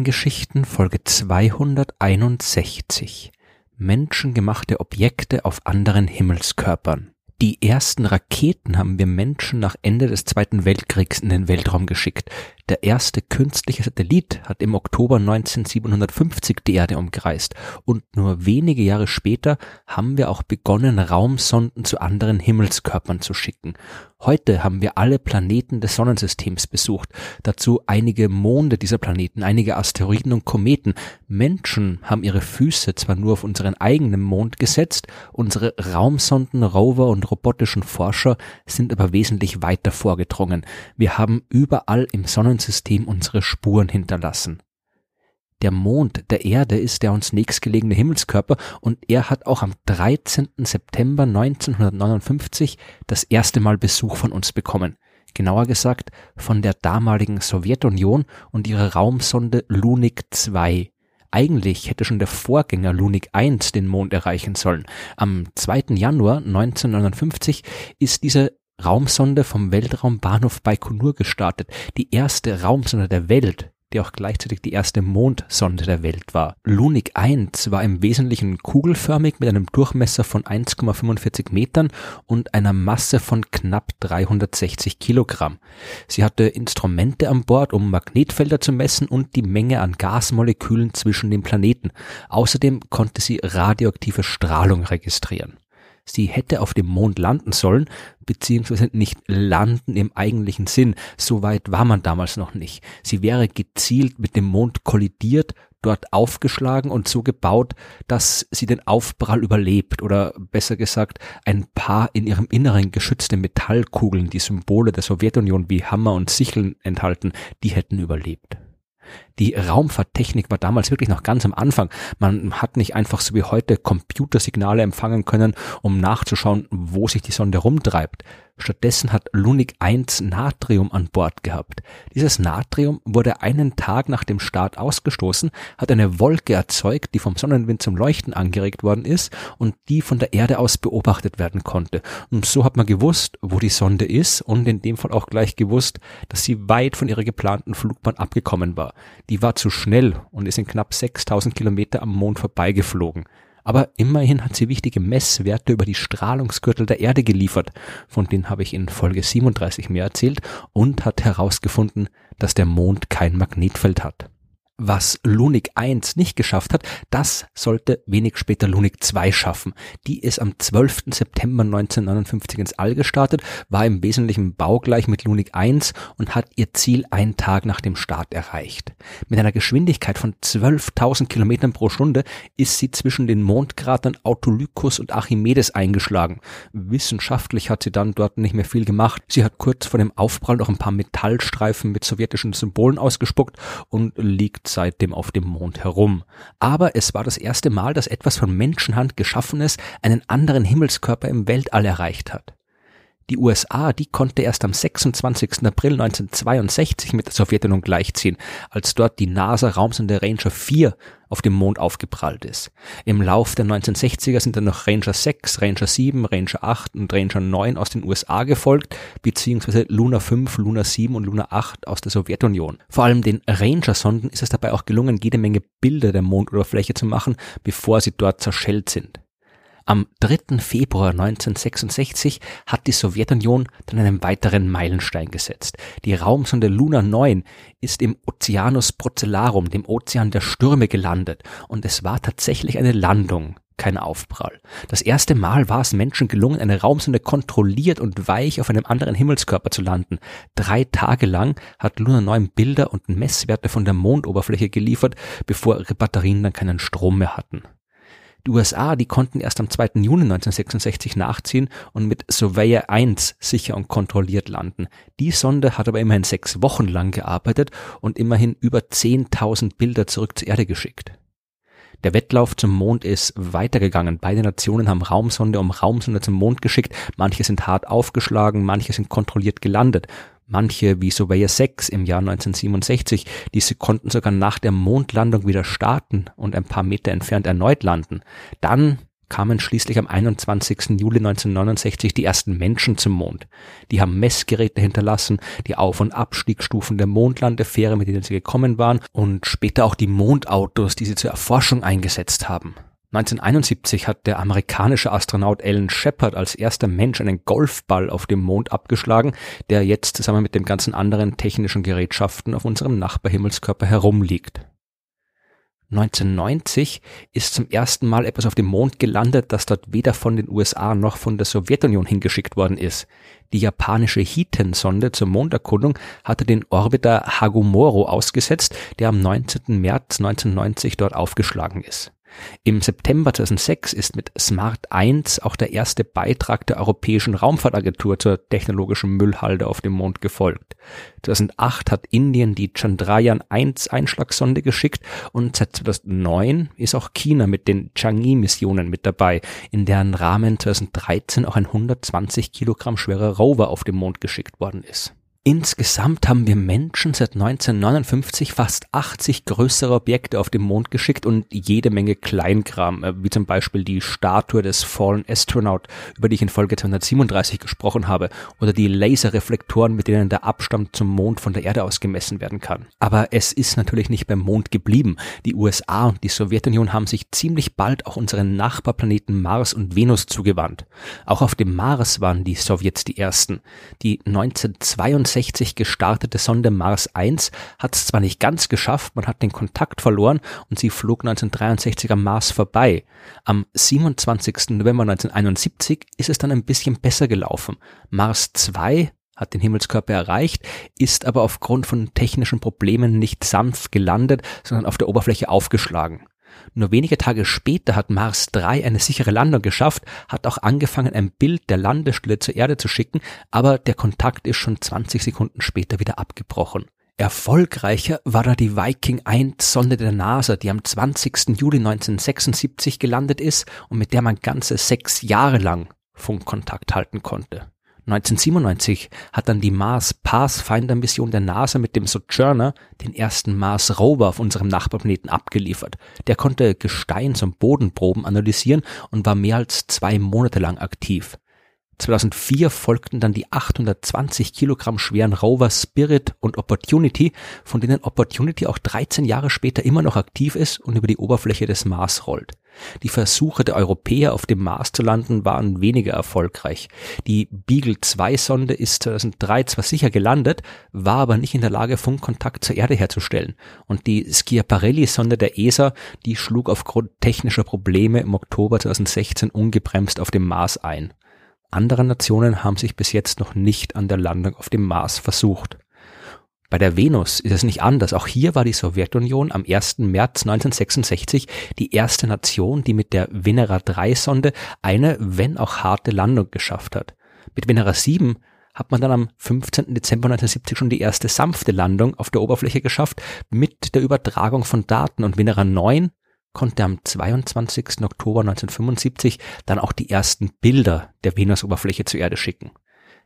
Sternengeschichten Folge 261 Menschengemachte Objekte auf anderen Himmelskörpern. Die ersten Raketen haben wir Menschen nach Ende des Zweiten Weltkriegs in den Weltraum geschickt. Der erste künstliche Satellit hat im Oktober 1957 die Erde umkreist und nur wenige Jahre später haben wir auch begonnen, Raumsonden zu anderen Himmelskörpern zu schicken. Heute haben wir alle Planeten des Sonnensystems besucht, dazu einige Monde dieser Planeten, einige Asteroiden und Kometen. Menschen haben ihre Füße zwar nur auf unseren eigenen Mond gesetzt, unsere Raumsonden, Rover und robotischen Forscher sind aber wesentlich weiter vorgedrungen. Wir haben überall im Sonnensystem Sonnensystem unsere Spuren hinterlassen. Der Mond der Erde ist der uns nächstgelegene Himmelskörper und er hat auch am 13. September 1959 das erste Mal Besuch von uns bekommen. Genauer gesagt von der damaligen Sowjetunion und ihrer Raumsonde Lunik 2. Eigentlich hätte schon der Vorgänger Lunik 1 den Mond erreichen sollen. Am 2. Januar 1959 ist diese Raumsonde vom Weltraumbahnhof Baikonur gestartet, die erste Raumsonde der Welt, die auch gleichzeitig die erste Mondsonde der Welt war. Lunik 1 war im Wesentlichen kugelförmig mit einem Durchmesser von 1,45 Metern und einer Masse von knapp 360 Kilogramm. Sie hatte Instrumente an Bord, um Magnetfelder zu messen und die Menge an Gasmolekülen zwischen den Planeten. Außerdem konnte sie radioaktive Strahlung registrieren. Sie hätte auf dem Mond landen sollen, beziehungsweise nicht landen im eigentlichen Sinn. So weit war man damals noch nicht. Sie wäre gezielt mit dem Mond kollidiert, dort aufgeschlagen und so gebaut, dass sie den Aufprall überlebt oder besser gesagt ein paar in ihrem Inneren geschützte Metallkugeln, die Symbole der Sowjetunion wie Hammer und Sicheln enthalten, die hätten überlebt. Die Raumfahrttechnik war damals wirklich noch ganz am Anfang. Man hat nicht einfach so wie heute Computersignale empfangen können, um nachzuschauen, wo sich die Sonde rumtreibt. Stattdessen hat Lunik 1 Natrium an Bord gehabt. Dieses Natrium wurde einen Tag nach dem Start ausgestoßen, hat eine Wolke erzeugt, die vom Sonnenwind zum Leuchten angeregt worden ist und die von der Erde aus beobachtet werden konnte. Und so hat man gewusst, wo die Sonde ist und in dem Fall auch gleich gewusst, dass sie weit von ihrer geplanten Flugbahn abgekommen war. Die war zu schnell und ist in knapp 6000 Kilometer am Mond vorbeigeflogen aber immerhin hat sie wichtige Messwerte über die Strahlungsgürtel der Erde geliefert, von denen habe ich in Folge 37 mehr erzählt, und hat herausgefunden, dass der Mond kein Magnetfeld hat. Was Lunik 1 nicht geschafft hat, das sollte wenig später Lunik 2 schaffen. Die ist am 12. September 1959 ins All gestartet, war im Wesentlichen baugleich mit Lunik 1 und hat ihr Ziel einen Tag nach dem Start erreicht. Mit einer Geschwindigkeit von 12.000 Kilometern pro Stunde ist sie zwischen den Mondkratern Autolycus und Archimedes eingeschlagen. Wissenschaftlich hat sie dann dort nicht mehr viel gemacht. Sie hat kurz vor dem Aufprall noch ein paar Metallstreifen mit sowjetischen Symbolen ausgespuckt und liegt seitdem auf dem Mond herum. Aber es war das erste Mal, dass etwas von Menschenhand geschaffenes einen anderen Himmelskörper im Weltall erreicht hat. Die USA, die konnte erst am 26. April 1962 mit der Sowjetunion gleichziehen, als dort die NASA-Raumsonde Ranger 4 auf dem Mond aufgeprallt ist. Im Lauf der 1960er sind dann noch Ranger 6, Ranger 7, Ranger 8 und Ranger 9 aus den USA gefolgt, beziehungsweise Luna 5, Luna 7 und Luna 8 aus der Sowjetunion. Vor allem den Ranger-Sonden ist es dabei auch gelungen, jede Menge Bilder der Mondoberfläche zu machen, bevor sie dort zerschellt sind. Am 3. Februar 1966 hat die Sowjetunion dann einen weiteren Meilenstein gesetzt. Die Raumsonde Luna 9 ist im Oceanus Procellarum, dem Ozean der Stürme, gelandet und es war tatsächlich eine Landung kein Aufprall. Das erste Mal war es Menschen gelungen, eine Raumsonde kontrolliert und weich auf einem anderen Himmelskörper zu landen. Drei Tage lang hat Luna 9 Bilder und Messwerte von der Mondoberfläche geliefert, bevor ihre Batterien dann keinen Strom mehr hatten. Die USA, die konnten erst am 2. Juni 1966 nachziehen und mit Surveyor 1 sicher und kontrolliert landen. Die Sonde hat aber immerhin sechs Wochen lang gearbeitet und immerhin über 10.000 Bilder zurück zur Erde geschickt. Der Wettlauf zum Mond ist weitergegangen. Beide Nationen haben Raumsonde um Raumsonde zum Mond geschickt. Manche sind hart aufgeschlagen, manche sind kontrolliert gelandet. Manche, wie Surveyor 6 im Jahr 1967, diese konnten sogar nach der Mondlandung wieder starten und ein paar Meter entfernt erneut landen. Dann kamen schließlich am 21. Juli 1969 die ersten Menschen zum Mond. Die haben Messgeräte hinterlassen, die Auf- und Abstiegsstufen der Mondlandefähre, mit denen sie gekommen waren, und später auch die Mondautos, die sie zur Erforschung eingesetzt haben. 1971 hat der amerikanische Astronaut Alan Shepard als erster Mensch einen Golfball auf dem Mond abgeschlagen, der jetzt zusammen mit den ganzen anderen technischen Gerätschaften auf unserem Nachbarhimmelskörper herumliegt. 1990 ist zum ersten Mal etwas auf dem Mond gelandet, das dort weder von den USA noch von der Sowjetunion hingeschickt worden ist. Die japanische Hiten-Sonde zur Monderkundung hatte den Orbiter Hagumoro ausgesetzt, der am 19. März 1990 dort aufgeschlagen ist. Im September 2006 ist mit Smart 1 auch der erste Beitrag der Europäischen Raumfahrtagentur zur technologischen Müllhalde auf dem Mond gefolgt. 2008 hat Indien die Chandrayaan 1 Einschlagsonde geschickt und seit 2009 ist auch China mit den Chang'e-Missionen mit dabei, in deren Rahmen 2013 auch ein 120 Kilogramm schwerer Rover auf dem Mond geschickt worden ist. Insgesamt haben wir Menschen seit 1959 fast 80 größere Objekte auf den Mond geschickt und jede Menge Kleinkram, äh, wie zum Beispiel die Statue des Fallen Astronaut, über die ich in Folge 237 gesprochen habe, oder die Laserreflektoren, mit denen der Abstand zum Mond von der Erde aus gemessen werden kann. Aber es ist natürlich nicht beim Mond geblieben. Die USA und die Sowjetunion haben sich ziemlich bald auch unseren Nachbarplaneten Mars und Venus zugewandt. Auch auf dem Mars waren die Sowjets die ersten. Die 1962 1960 gestartete Sonde Mars 1 hat es zwar nicht ganz geschafft, man hat den Kontakt verloren und sie flog 1963 am Mars vorbei. Am 27. November 1971 ist es dann ein bisschen besser gelaufen. Mars 2 hat den Himmelskörper erreicht, ist aber aufgrund von technischen Problemen nicht sanft gelandet, sondern auf der Oberfläche aufgeschlagen. Nur wenige Tage später hat Mars 3 eine sichere Landung geschafft, hat auch angefangen, ein Bild der Landestelle zur Erde zu schicken, aber der Kontakt ist schon 20 Sekunden später wieder abgebrochen. Erfolgreicher war da die Viking 1 Sonde der NASA, die am 20. Juli 1976 gelandet ist und mit der man ganze sechs Jahre lang Funkkontakt halten konnte. 1997 hat dann die Mars Pathfinder Mission der NASA mit dem Sojourner den ersten Mars Rover auf unserem Nachbarplaneten abgeliefert. Der konnte Gesteins- und Bodenproben analysieren und war mehr als zwei Monate lang aktiv. 2004 folgten dann die 820 Kilogramm schweren Rover Spirit und Opportunity, von denen Opportunity auch 13 Jahre später immer noch aktiv ist und über die Oberfläche des Mars rollt. Die Versuche der Europäer auf dem Mars zu landen waren weniger erfolgreich. Die Beagle 2 Sonde ist 2003 zwar sicher gelandet, war aber nicht in der Lage, Funkkontakt zur Erde herzustellen. Und die Schiaparelli Sonde der ESA, die schlug aufgrund technischer Probleme im Oktober 2016 ungebremst auf dem Mars ein. Andere Nationen haben sich bis jetzt noch nicht an der Landung auf dem Mars versucht. Bei der Venus ist es nicht anders. Auch hier war die Sowjetunion am 1. März 1966 die erste Nation, die mit der Venera 3 Sonde eine, wenn auch harte Landung geschafft hat. Mit Venera 7 hat man dann am 15. Dezember 1970 schon die erste sanfte Landung auf der Oberfläche geschafft mit der Übertragung von Daten und Venera 9 konnte am 22. Oktober 1975 dann auch die ersten Bilder der Venusoberfläche zur Erde schicken.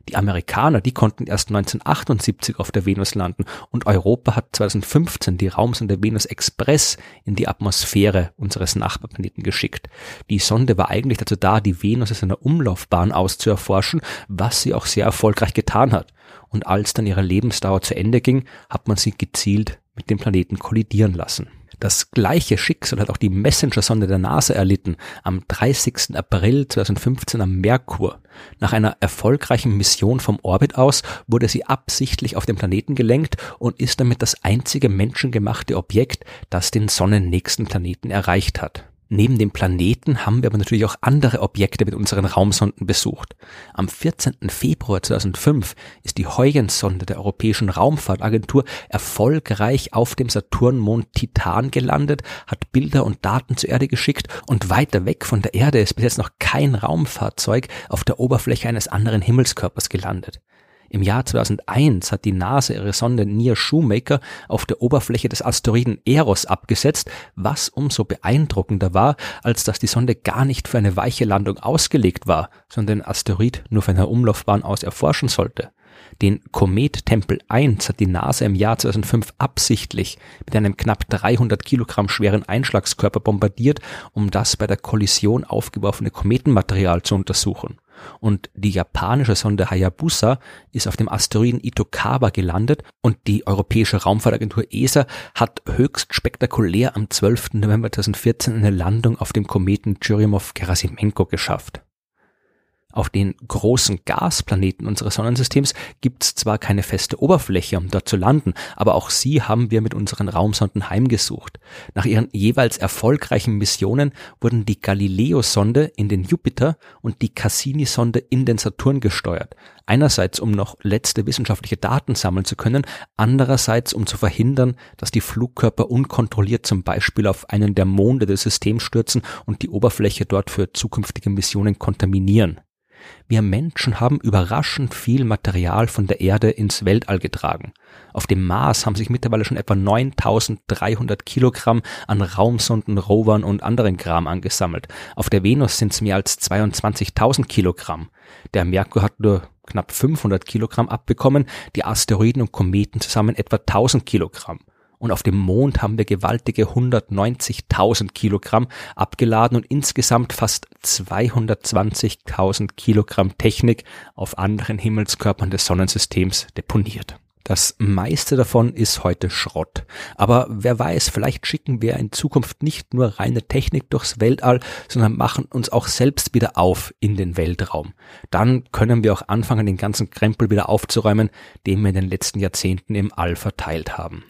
Die Amerikaner, die konnten erst 1978 auf der Venus landen und Europa hat 2015 die Raumsonde Venus Express in die Atmosphäre unseres Nachbarplaneten geschickt. Die Sonde war eigentlich dazu da, die Venus aus einer Umlaufbahn auszuerforschen, was sie auch sehr erfolgreich getan hat. Und als dann ihre Lebensdauer zu Ende ging, hat man sie gezielt mit dem Planeten kollidieren lassen. Das gleiche Schicksal hat auch die Messenger-Sonde der NASA erlitten am 30. April 2015 am Merkur. Nach einer erfolgreichen Mission vom Orbit aus wurde sie absichtlich auf den Planeten gelenkt und ist damit das einzige menschengemachte Objekt, das den sonnennächsten Planeten erreicht hat. Neben dem Planeten haben wir aber natürlich auch andere Objekte mit unseren Raumsonden besucht. Am 14. Februar 2005 ist die Huygens-Sonde der Europäischen Raumfahrtagentur erfolgreich auf dem Saturnmond Titan gelandet, hat Bilder und Daten zur Erde geschickt und weiter weg von der Erde ist bis jetzt noch kein Raumfahrzeug auf der Oberfläche eines anderen Himmelskörpers gelandet. Im Jahr 2001 hat die NASA ihre Sonde Near Shoemaker auf der Oberfläche des Asteroiden Eros abgesetzt, was umso beeindruckender war, als dass die Sonde gar nicht für eine weiche Landung ausgelegt war, sondern den Asteroid nur von einer Umlaufbahn aus erforschen sollte. Den Komet Tempel 1 hat die NASA im Jahr 2005 absichtlich mit einem knapp 300 Kilogramm schweren Einschlagskörper bombardiert, um das bei der Kollision aufgeworfene Kometenmaterial zu untersuchen. Und die japanische Sonde Hayabusa ist auf dem Asteroiden Itokawa gelandet und die Europäische Raumfahrtagentur ESA hat höchst spektakulär am 12. November 2014 eine Landung auf dem Kometen Churyumov-Gerasimenko geschafft. Auf den großen Gasplaneten unseres Sonnensystems gibt es zwar keine feste Oberfläche, um dort zu landen, aber auch sie haben wir mit unseren Raumsonden heimgesucht. Nach ihren jeweils erfolgreichen Missionen wurden die Galileo-Sonde in den Jupiter und die Cassini-Sonde in den Saturn gesteuert. Einerseits, um noch letzte wissenschaftliche Daten sammeln zu können, andererseits, um zu verhindern, dass die Flugkörper unkontrolliert zum Beispiel auf einen der Monde des Systems stürzen und die Oberfläche dort für zukünftige Missionen kontaminieren. Wir Menschen haben überraschend viel Material von der Erde ins Weltall getragen. Auf dem Mars haben sich mittlerweile schon etwa 9300 Kilogramm an Raumsonden, Rovern und anderen Kram angesammelt. Auf der Venus sind es mehr als 22.000 Kilogramm. Der Merkur hat nur knapp 500 Kilogramm abbekommen, die Asteroiden und Kometen zusammen etwa 1000 Kilogramm und auf dem Mond haben wir gewaltige 190.000 Kilogramm abgeladen und insgesamt fast 220.000 Kilogramm Technik auf anderen Himmelskörpern des Sonnensystems deponiert. Das meiste davon ist heute Schrott. Aber wer weiß, vielleicht schicken wir in Zukunft nicht nur reine Technik durchs Weltall, sondern machen uns auch selbst wieder auf in den Weltraum. Dann können wir auch anfangen, den ganzen Krempel wieder aufzuräumen, den wir in den letzten Jahrzehnten im All verteilt haben.